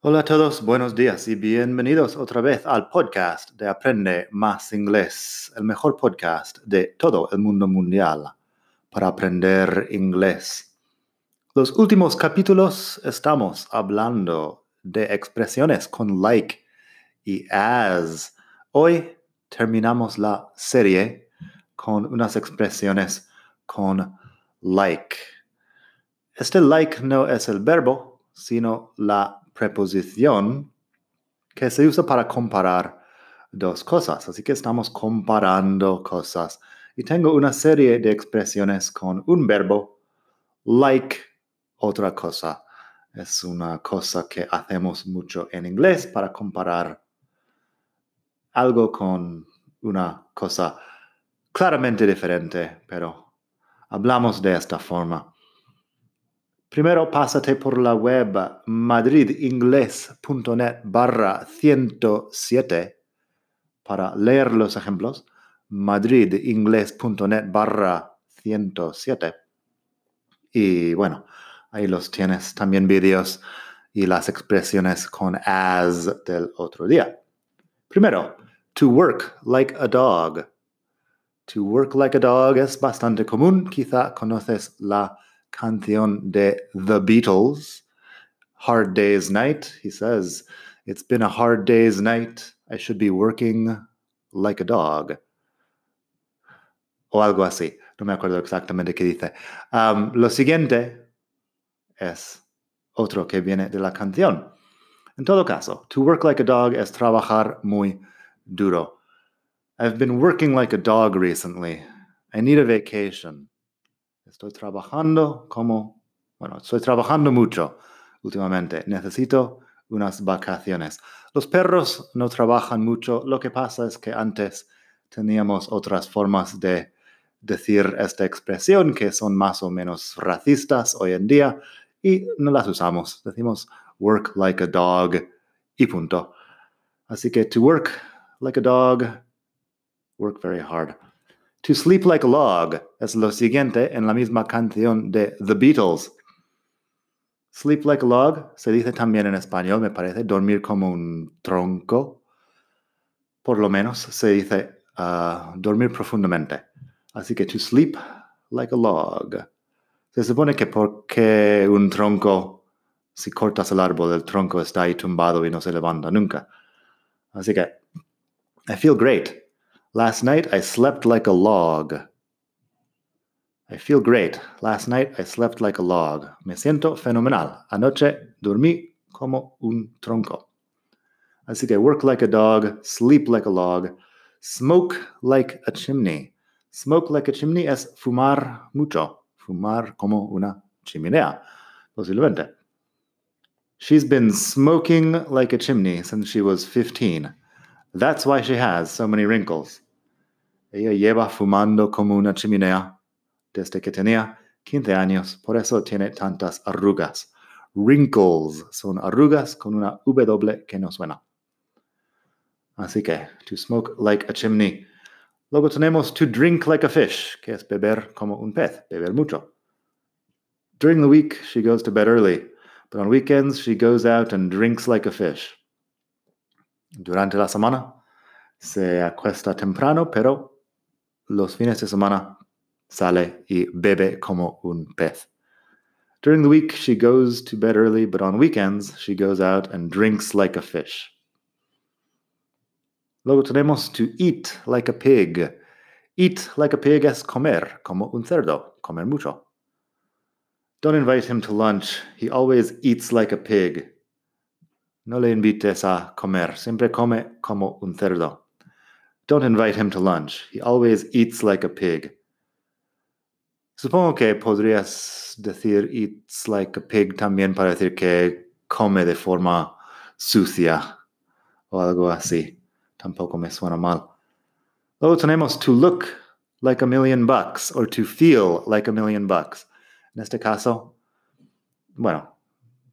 Hola a todos, buenos días y bienvenidos otra vez al podcast de Aprende Más Inglés, el mejor podcast de todo el mundo mundial para aprender inglés. Los últimos capítulos estamos hablando de expresiones con like y as. Hoy terminamos la serie con unas expresiones con like. Este like no es el verbo, sino la preposición que se usa para comparar dos cosas. Así que estamos comparando cosas. Y tengo una serie de expresiones con un verbo, like otra cosa. Es una cosa que hacemos mucho en inglés para comparar algo con una cosa claramente diferente, pero hablamos de esta forma. Primero pásate por la web madridingles.net barra 107 para leer los ejemplos. madridingles.net barra 107. Y bueno, ahí los tienes también vídeos y las expresiones con as del otro día. Primero, to work like a dog. To work like a dog es bastante común. Quizá conoces la canción de The Beatles, Hard Day's Night. He says, It's been a hard day's night. I should be working like a dog. O algo así. No me acuerdo exactamente qué dice. Um, lo siguiente es otro que viene de la canción. En todo caso, to work like a dog es trabajar muy duro. I've been working like a dog recently. I need a vacation. Estoy trabajando como, bueno, estoy trabajando mucho últimamente. Necesito unas vacaciones. Los perros no trabajan mucho. Lo que pasa es que antes teníamos otras formas de decir esta expresión que son más o menos racistas hoy en día y no las usamos. Decimos work like a dog y punto. Así que to work like a dog, work very hard. To sleep like a log es lo siguiente en la misma canción de The Beatles. Sleep like a log se dice también en español, me parece, dormir como un tronco. Por lo menos se dice uh, dormir profundamente. Así que to sleep like a log. Se supone que porque un tronco, si cortas el árbol, el tronco está ahí tumbado y no se levanta nunca. Así que, I feel great. Last night I slept like a log. I feel great. Last night I slept like a log. Me siento fenomenal. Anoche dormí como un tronco. Así que work like a dog, sleep like a log, smoke like a chimney. Smoke like a chimney es fumar mucho, fumar como una chimenea, posiblemente. She's been smoking like a chimney since she was 15. That's why she has so many wrinkles. Ella lleva fumando como una chimenea desde que tenía 15 años, por eso tiene tantas arrugas. Wrinkles son arrugas con una W que no suena. Así que, to smoke like a chimney. Luego tenemos to drink like a fish, que es beber como un pez, beber mucho. During the week, she goes to bed early, but on weekends, she goes out and drinks like a fish. Durante la semana se acuesta temprano, pero los fines de semana sale y bebe como un pez. During the week, she goes to bed early, but on weekends, she goes out and drinks like a fish. Luego tenemos to eat like a pig. Eat like a pig es comer, como un cerdo, comer mucho. Don't invite him to lunch. He always eats like a pig. No le invites a comer, siempre come como un cerdo. Don't invite him to lunch. He always eats like a pig. Supongo que podrías decir eats like a pig también para decir que come de forma sucia o algo así. Tampoco me suena mal. Luego tenemos to look like a million bucks or to feel like a million bucks. En este caso, bueno,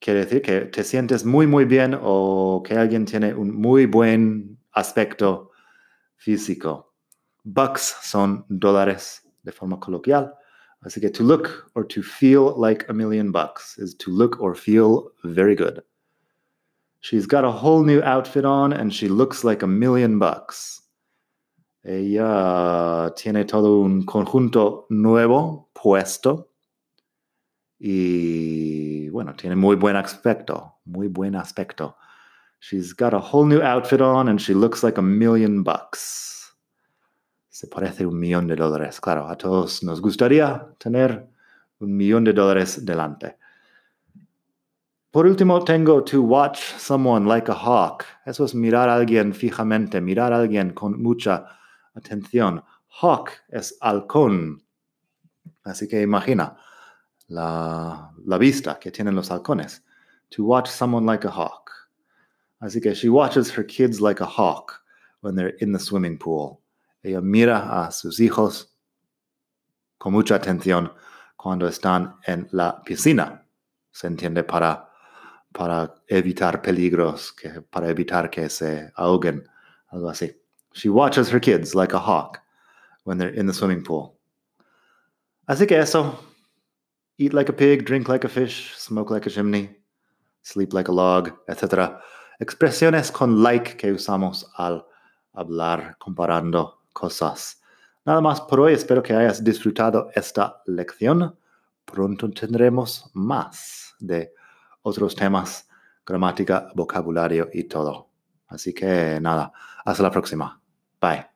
quiere decir que te sientes muy, muy bien o que alguien tiene un muy buen aspecto físico. Bucks son dólares de forma coloquial. Así que to look or to feel like a million bucks is to look or feel very good. She's got a whole new outfit on and she looks like a million bucks. Ella tiene todo un conjunto nuevo puesto y bueno, tiene muy buen aspecto, muy buen aspecto. She's got a whole new outfit on and she looks like a million bucks. Se parece un millón de dólares. Claro, a todos nos gustaría tener un millón de dólares delante. Por último, tengo to watch someone like a hawk. Eso es mirar a alguien fijamente, mirar a alguien con mucha atención. Hawk es halcón. Así que imagina la, la vista que tienen los halcones. To watch someone like a hawk. Así que she watches her kids like a hawk when they're in the swimming pool. Ella mira a sus hijos con mucha atención cuando están en la piscina. Se entiende para, para evitar peligros, que, para evitar que se ahoguen, algo así. She watches her kids like a hawk when they're in the swimming pool. Así que eso. Eat like a pig, drink like a fish, smoke like a chimney, sleep like a log, etc. Expresiones con like que usamos al hablar comparando cosas. Nada más por hoy, espero que hayas disfrutado esta lección. Pronto tendremos más de otros temas, gramática, vocabulario y todo. Así que nada, hasta la próxima. Bye.